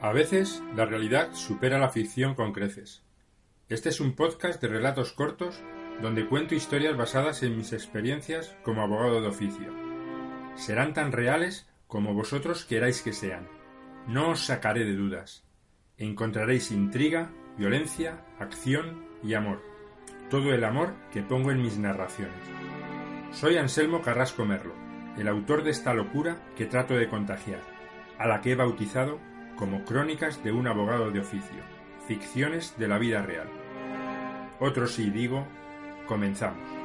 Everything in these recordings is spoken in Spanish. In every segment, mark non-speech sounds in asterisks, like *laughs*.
a veces la realidad supera la ficción con creces. Este es un podcast de relatos cortos donde cuento historias basadas en mis experiencias como abogado de oficio. Serán tan reales como vosotros queráis que sean. No os sacaré de dudas. Encontraréis intriga, violencia, acción y amor. Todo el amor que pongo en mis narraciones. Soy Anselmo Carrasco Merlo el autor de esta locura que trato de contagiar, a la que he bautizado como Crónicas de un abogado de oficio, ficciones de la vida real. Otro sí digo, comenzamos.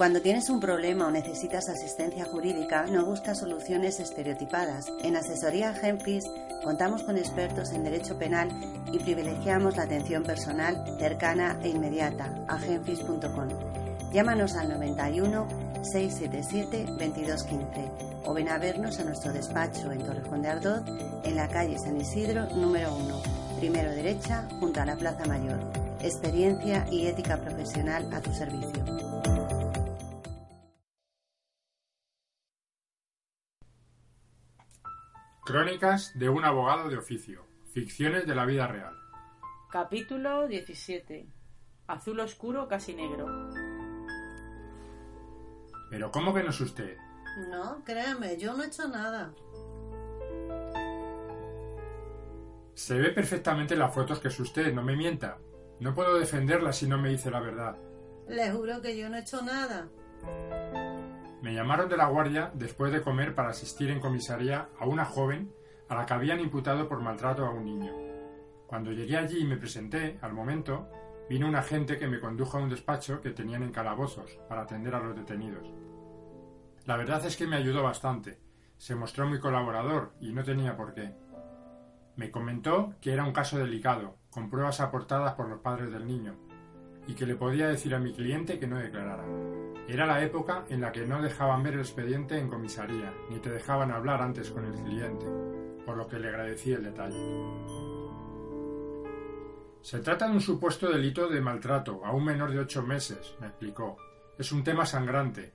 Cuando tienes un problema o necesitas asistencia jurídica, no buscas soluciones estereotipadas. En Asesoría Genfis contamos con expertos en derecho penal y privilegiamos la atención personal cercana e inmediata a genfis.com. Llámanos al 91 677 2215 o ven a vernos a nuestro despacho en Torrejón de Ardoz, en la calle San Isidro número 1, primero derecha, junto a la Plaza Mayor. Experiencia y ética profesional a tu servicio. Crónicas de un abogado de oficio. Ficciones de la vida real. Capítulo 17. Azul oscuro casi negro. Pero ¿cómo que no es usted? No, créame, yo no he hecho nada. Se ve perfectamente en las fotos que es usted, no me mienta. No puedo defenderla si no me dice la verdad. Le juro que yo no he hecho nada. Me llamaron de la guardia después de comer para asistir en comisaría a una joven a la que habían imputado por maltrato a un niño. Cuando llegué allí y me presenté, al momento, vino un agente que me condujo a un despacho que tenían en calabozos para atender a los detenidos. La verdad es que me ayudó bastante. Se mostró muy colaborador y no tenía por qué. Me comentó que era un caso delicado, con pruebas aportadas por los padres del niño, y que le podía decir a mi cliente que no declarara. Era la época en la que no dejaban ver el expediente en comisaría, ni te dejaban hablar antes con el cliente, por lo que le agradecí el detalle. Se trata de un supuesto delito de maltrato a un menor de ocho meses, me explicó. Es un tema sangrante.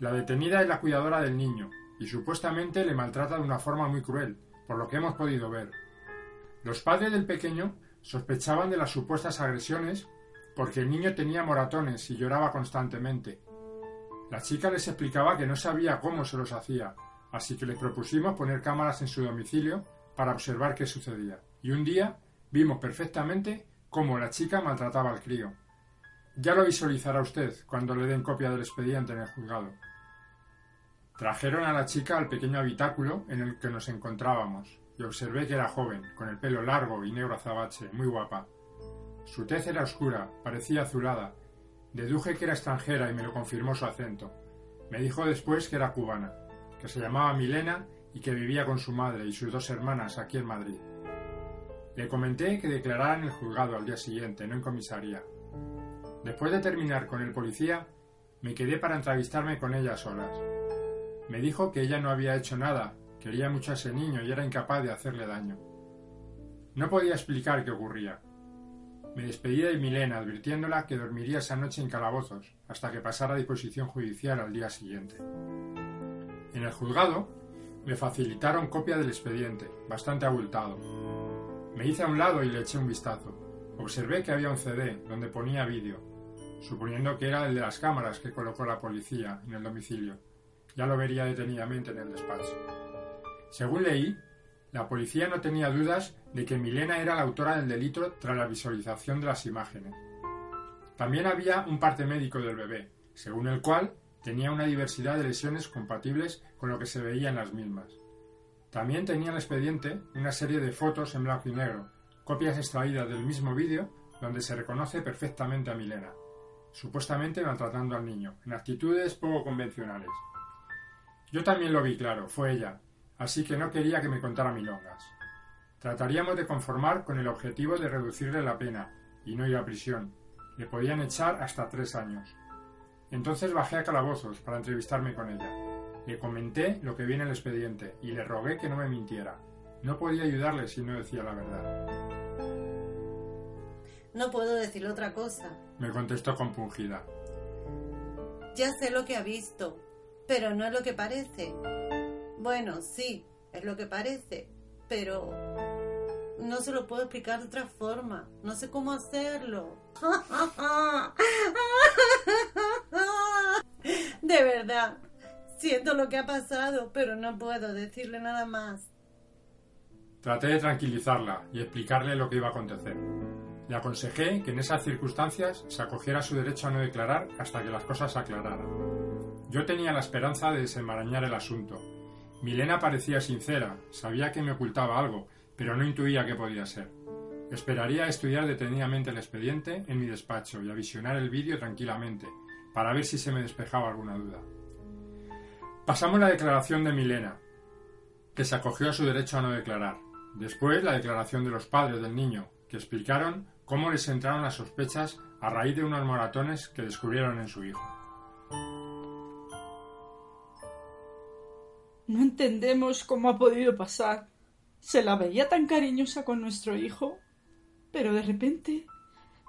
La detenida es la cuidadora del niño, y supuestamente le maltrata de una forma muy cruel, por lo que hemos podido ver. Los padres del pequeño sospechaban de las supuestas agresiones porque el niño tenía moratones y lloraba constantemente. La chica les explicaba que no sabía cómo se los hacía, así que les propusimos poner cámaras en su domicilio para observar qué sucedía. Y un día vimos perfectamente cómo la chica maltrataba al crío. Ya lo visualizará usted cuando le den copia del expediente en el juzgado. Trajeron a la chica al pequeño habitáculo en el que nos encontrábamos y observé que era joven, con el pelo largo y negro azabache, muy guapa. Su tez era oscura, parecía azulada. Deduje que era extranjera y me lo confirmó su acento. Me dijo después que era cubana, que se llamaba Milena y que vivía con su madre y sus dos hermanas aquí en Madrid. Le comenté que declarara el juzgado al día siguiente, no en comisaría. Después de terminar con el policía, me quedé para entrevistarme con ella solas. Me dijo que ella no había hecho nada, quería mucho a ese niño y era incapaz de hacerle daño. No podía explicar qué ocurría. Me despedí de Milena advirtiéndola que dormiría esa noche en calabozos hasta que pasara a disposición judicial al día siguiente. En el juzgado me facilitaron copia del expediente, bastante abultado. Me hice a un lado y le eché un vistazo. Observé que había un CD donde ponía vídeo, suponiendo que era el de las cámaras que colocó la policía en el domicilio. Ya lo vería detenidamente en el despacho. Según leí, la policía no tenía dudas de que Milena era la autora del delito tras la visualización de las imágenes. También había un parte médico del bebé, según el cual tenía una diversidad de lesiones compatibles con lo que se veía en las mismas. También tenía en el expediente una serie de fotos en blanco y negro, copias extraídas del mismo vídeo donde se reconoce perfectamente a Milena, supuestamente maltratando al niño, en actitudes poco convencionales. Yo también lo vi claro, fue ella, así que no quería que me contara milongas. Trataríamos de conformar con el objetivo de reducirle la pena y no ir a prisión. Le podían echar hasta tres años. Entonces bajé a calabozos para entrevistarme con ella. Le comenté lo que viene en el expediente y le rogué que no me mintiera. No podía ayudarle si no decía la verdad. No puedo decir otra cosa. Me contestó compungida. Ya sé lo que ha visto, pero no es lo que parece. Bueno, sí, es lo que parece, pero no se lo puedo explicar de otra forma. No sé cómo hacerlo. *laughs* De verdad, siento lo que ha pasado, pero no puedo decirle nada más. Traté de tranquilizarla y explicarle lo que iba a acontecer. Le aconsejé que en esas circunstancias se acogiera su derecho a no declarar hasta que las cosas se aclararan. Yo tenía la esperanza de desenmarañar el asunto. Milena parecía sincera, sabía que me ocultaba algo, pero no intuía qué podía ser. Esperaría estudiar detenidamente el expediente en mi despacho y a visionar el vídeo tranquilamente, para ver si se me despejaba alguna duda. Pasamos la declaración de Milena, que se acogió a su derecho a no declarar. Después la declaración de los padres del niño, que explicaron cómo les entraron las sospechas a raíz de unos moratones que descubrieron en su hijo. No entendemos cómo ha podido pasar. Se la veía tan cariñosa con nuestro hijo, pero de repente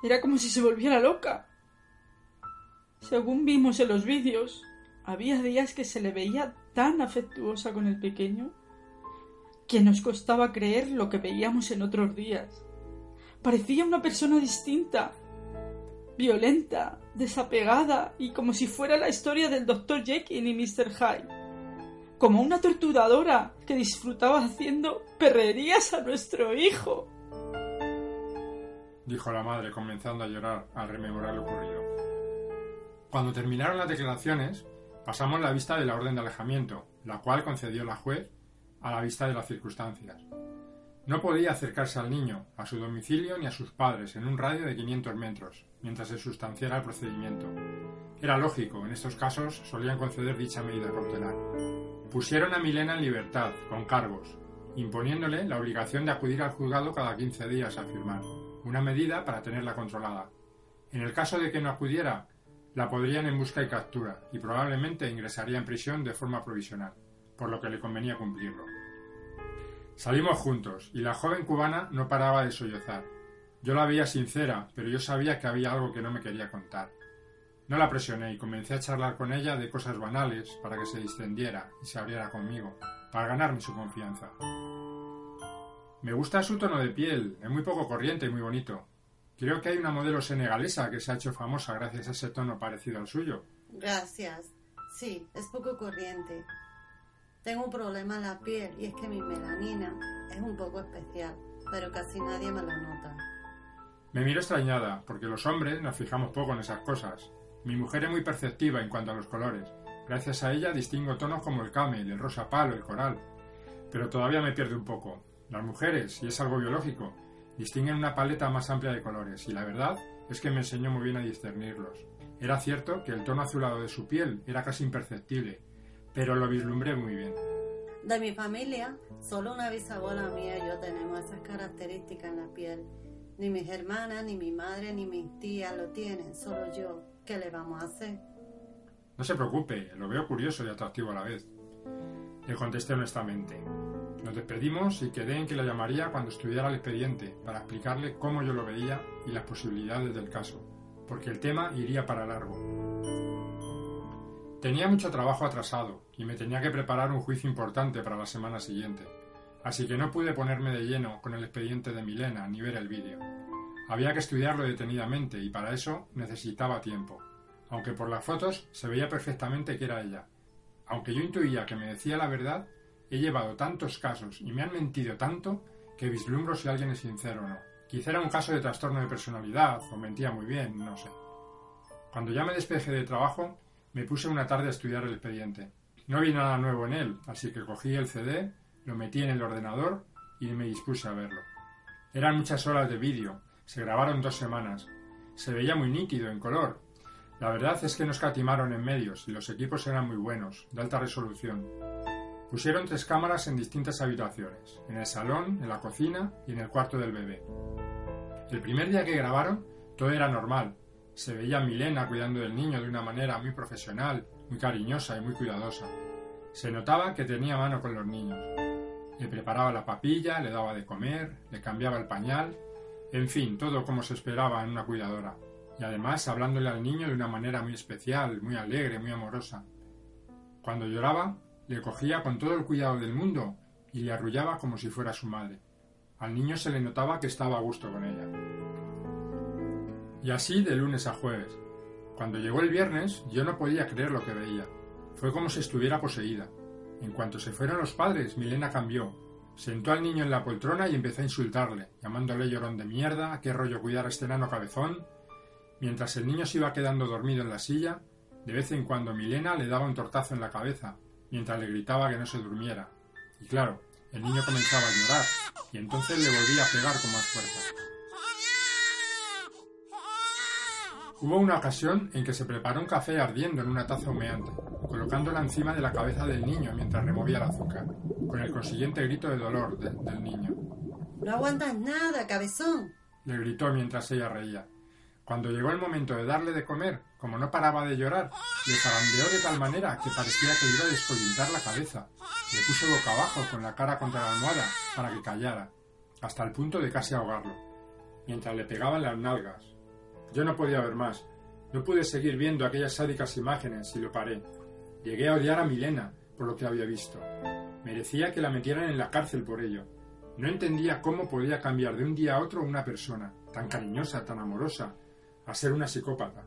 era como si se volviera loca. Según vimos en los vídeos, había días que se le veía tan afectuosa con el pequeño que nos costaba creer lo que veíamos en otros días. Parecía una persona distinta, violenta, desapegada y como si fuera la historia del Dr. Jekyll y Mr. Hyde. Como una torturadora que disfrutaba haciendo perrerías a nuestro hijo. Dijo la madre, comenzando a llorar al rememorar lo ocurrido. Cuando terminaron las declaraciones, pasamos la vista de la orden de alejamiento, la cual concedió la juez a la vista de las circunstancias. No podía acercarse al niño, a su domicilio ni a sus padres en un radio de 500 metros, mientras se sustanciara el procedimiento. Era lógico, en estos casos solían conceder dicha medida cautelar. Pusieron a Milena en libertad, con cargos, imponiéndole la obligación de acudir al juzgado cada 15 días a firmar, una medida para tenerla controlada. En el caso de que no acudiera, la podrían en busca y captura, y probablemente ingresaría en prisión de forma provisional, por lo que le convenía cumplirlo. Salimos juntos, y la joven cubana no paraba de sollozar. Yo la veía sincera, pero yo sabía que había algo que no me quería contar. No la presioné y comencé a charlar con ella de cosas banales para que se distendiera y se abriera conmigo, para ganarme su confianza. Me gusta su tono de piel, es muy poco corriente y muy bonito. Creo que hay una modelo senegalesa que se ha hecho famosa gracias a ese tono parecido al suyo. Gracias. Sí, es poco corriente. Tengo un problema en la piel y es que mi melanina es un poco especial, pero casi nadie me lo nota. Me miro extrañada, porque los hombres nos fijamos poco en esas cosas. Mi mujer es muy perceptiva en cuanto a los colores. Gracias a ella distingo tonos como el camel, el rosa palo, el coral. Pero todavía me pierde un poco. Las mujeres, y es algo biológico, distinguen una paleta más amplia de colores, y la verdad es que me enseñó muy bien a discernirlos. Era cierto que el tono azulado de su piel era casi imperceptible, pero lo vislumbré muy bien. De mi familia, solo una bisabuela mía y yo tenemos esas características en la piel. Ni mis hermanas, ni mi madre, ni mis tías lo tienen, solo yo. ¿Qué le vamos a hacer? No se preocupe, lo veo curioso y atractivo a la vez. Le contesté honestamente. Nos despedimos y quedé en que la llamaría cuando estudiara el expediente para explicarle cómo yo lo veía y las posibilidades del caso, porque el tema iría para largo. Tenía mucho trabajo atrasado y me tenía que preparar un juicio importante para la semana siguiente, así que no pude ponerme de lleno con el expediente de Milena ni ver el vídeo. Había que estudiarlo detenidamente y para eso necesitaba tiempo, aunque por las fotos se veía perfectamente que era ella. Aunque yo intuía que me decía la verdad, he llevado tantos casos y me han mentido tanto que vislumbro si alguien es sincero o no. Quizá era un caso de trastorno de personalidad o mentía muy bien, no sé. Cuando ya me despejé de trabajo, Me puse una tarde a estudiar el expediente. No vi nada nuevo en él, así que cogí el CD, lo metí en el ordenador y me dispuse a verlo. Eran muchas horas de vídeo, se grabaron dos semanas. Se veía muy nítido, en color. La verdad es que nos catimaron en medios y los equipos eran muy buenos, de alta resolución. Pusieron tres cámaras en distintas habitaciones, en el salón, en la cocina y en el cuarto del bebé. El primer día que grabaron, todo era normal. Se veía a Milena cuidando del niño de una manera muy profesional, muy cariñosa y muy cuidadosa. Se notaba que tenía mano con los niños. Le preparaba la papilla, le daba de comer, le cambiaba el pañal, en fin, todo como se esperaba en una cuidadora. Y además hablándole al niño de una manera muy especial, muy alegre, muy amorosa. Cuando lloraba, le cogía con todo el cuidado del mundo y le arrullaba como si fuera su madre. Al niño se le notaba que estaba a gusto con ella. Y así de lunes a jueves. Cuando llegó el viernes yo no podía creer lo que veía. Fue como si estuviera poseída. En cuanto se fueron los padres, Milena cambió. Sentó al niño en la poltrona y empezó a insultarle, llamándole llorón de mierda, qué rollo cuidar a este nano cabezón. Mientras el niño se iba quedando dormido en la silla, de vez en cuando Milena le daba un tortazo en la cabeza, mientras le gritaba que no se durmiera. Y claro, el niño comenzaba a llorar, y entonces le volvía a pegar con más fuerza. Hubo una ocasión en que se preparó un café ardiendo en una taza humeante, colocándola encima de la cabeza del niño mientras removía el azúcar, con el consiguiente grito de dolor del niño. No aguantas nada, cabezón. Le gritó mientras ella reía. Cuando llegó el momento de darle de comer, como no paraba de llorar, le zarandeó de tal manera que parecía que iba a descoyuntar la cabeza. Le puso boca abajo con la cara contra la almohada para que callara, hasta el punto de casi ahogarlo, mientras le pegaban las nalgas, yo no podía ver más. No pude seguir viendo aquellas sádicas imágenes y lo paré. Llegué a odiar a Milena por lo que había visto. Merecía que la metieran en la cárcel por ello. No entendía cómo podía cambiar de un día a otro una persona, tan cariñosa, tan amorosa, a ser una psicópata.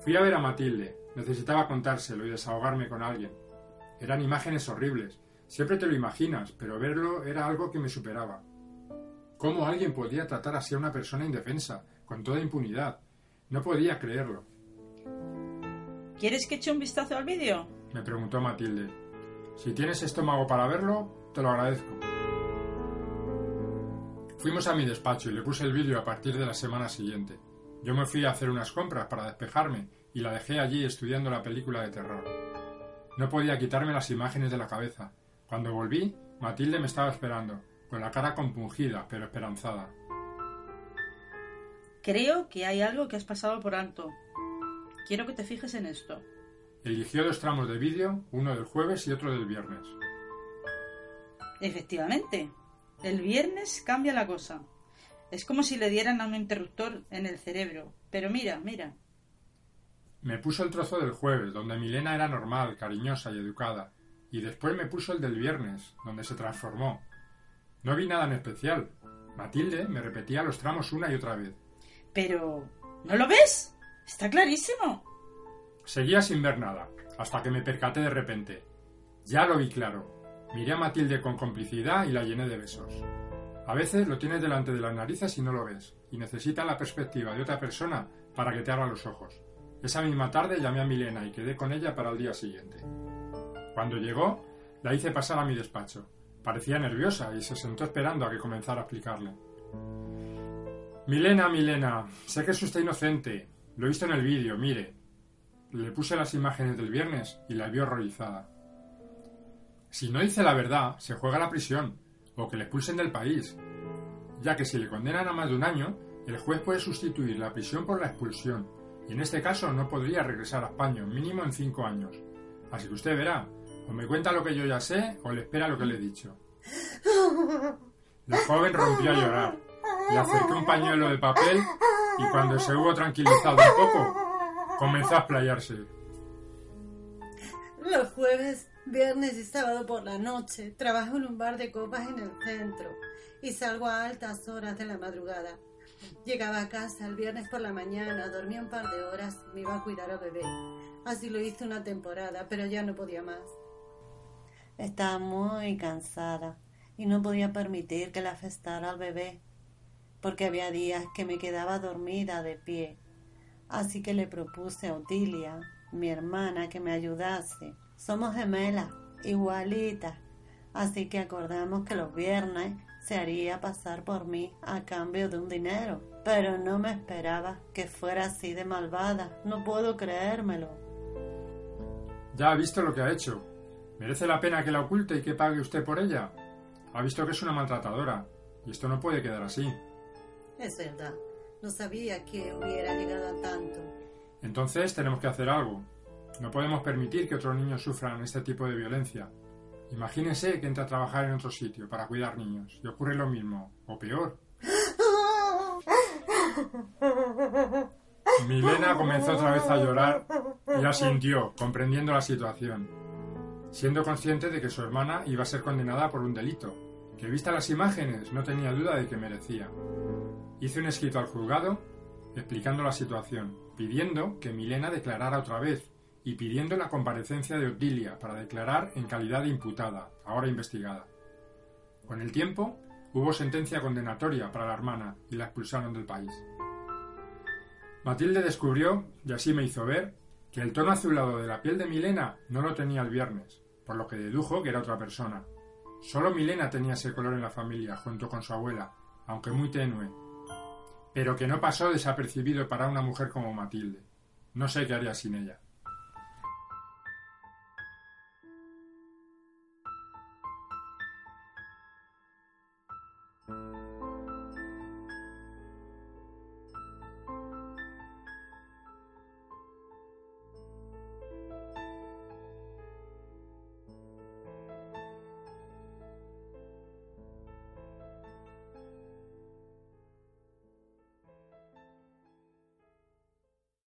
Fui a ver a Matilde. Necesitaba contárselo y desahogarme con alguien. Eran imágenes horribles. Siempre te lo imaginas, pero verlo era algo que me superaba. ¿Cómo alguien podía tratar así a una persona indefensa, con toda impunidad. No podía creerlo. ¿Quieres que eche un vistazo al vídeo? Me preguntó Matilde. Si tienes estómago para verlo, te lo agradezco. Fuimos a mi despacho y le puse el vídeo a partir de la semana siguiente. Yo me fui a hacer unas compras para despejarme y la dejé allí estudiando la película de terror. No podía quitarme las imágenes de la cabeza. Cuando volví, Matilde me estaba esperando, con la cara compungida pero esperanzada. Creo que hay algo que has pasado por alto. Quiero que te fijes en esto. Eligió dos tramos de vídeo, uno del jueves y otro del viernes. Efectivamente, el viernes cambia la cosa. Es como si le dieran a un interruptor en el cerebro. Pero mira, mira. Me puso el trozo del jueves, donde Milena era normal, cariñosa y educada, y después me puso el del viernes, donde se transformó. No vi nada en especial. Matilde me repetía los tramos una y otra vez. Pero... ¿No lo ves? Está clarísimo. Seguía sin ver nada, hasta que me percaté de repente. Ya lo vi claro. Miré a Matilde con complicidad y la llené de besos. A veces lo tienes delante de las narices y no lo ves, y necesitas la perspectiva de otra persona para que te abra los ojos. Esa misma tarde llamé a Milena y quedé con ella para el día siguiente. Cuando llegó, la hice pasar a mi despacho. Parecía nerviosa y se sentó esperando a que comenzara a explicarle. Milena, Milena, sé que es usted inocente. Lo he visto en el vídeo, mire. Le puse las imágenes del viernes y la vio horrorizada. Si no dice la verdad, se juega a la prisión, o que le expulsen del país, ya que si le condenan a más de un año, el juez puede sustituir la prisión por la expulsión, y en este caso no podría regresar a España, mínimo en cinco años. Así que usted verá, o me cuenta lo que yo ya sé, o le espera lo que le he dicho. *laughs* La joven rompió a llorar. Le acerqué un pañuelo de papel y cuando se hubo tranquilizado un poco, comenzó a explayarse. Los jueves, viernes y sábado por la noche trabajo en un bar de copas en el centro y salgo a altas horas de la madrugada. Llegaba a casa el viernes por la mañana, dormía un par de horas y me iba a cuidar al bebé. Así lo hice una temporada, pero ya no podía más. Estaba muy cansada y no podía permitir que la afectara al bebé porque había días que me quedaba dormida de pie. Así que le propuse a Otilia mi hermana que me ayudase. Somos gemelas, igualitas. Así que acordamos que los viernes se haría pasar por mí a cambio de un dinero. Pero no me esperaba que fuera así de malvada. No puedo creérmelo. Ya ha visto lo que ha hecho. ¿Merece la pena que la oculte y que pague usted por ella? Ha visto que es una maltratadora. Y esto no puede quedar así. Es verdad. No sabía que hubiera llegado a tanto. Entonces tenemos que hacer algo. No podemos permitir que otros niños sufran este tipo de violencia. Imagínese que entra a trabajar en otro sitio para cuidar niños y ocurre lo mismo, o peor. Milena comenzó otra vez a llorar y asintió, comprendiendo la situación, siendo consciente de que su hermana iba a ser condenada por un delito, que vista las imágenes no tenía duda de que merecía. Hizo un escrito al juzgado explicando la situación, pidiendo que Milena declarara otra vez y pidiendo la comparecencia de Odilia para declarar en calidad de imputada, ahora investigada. Con el tiempo, hubo sentencia condenatoria para la hermana y la expulsaron del país. Matilde descubrió, y así me hizo ver, que el tono azulado de la piel de Milena no lo tenía el viernes, por lo que dedujo que era otra persona. Solo Milena tenía ese color en la familia, junto con su abuela, aunque muy tenue, pero que no pasó desapercibido para una mujer como Matilde. No sé qué haría sin ella.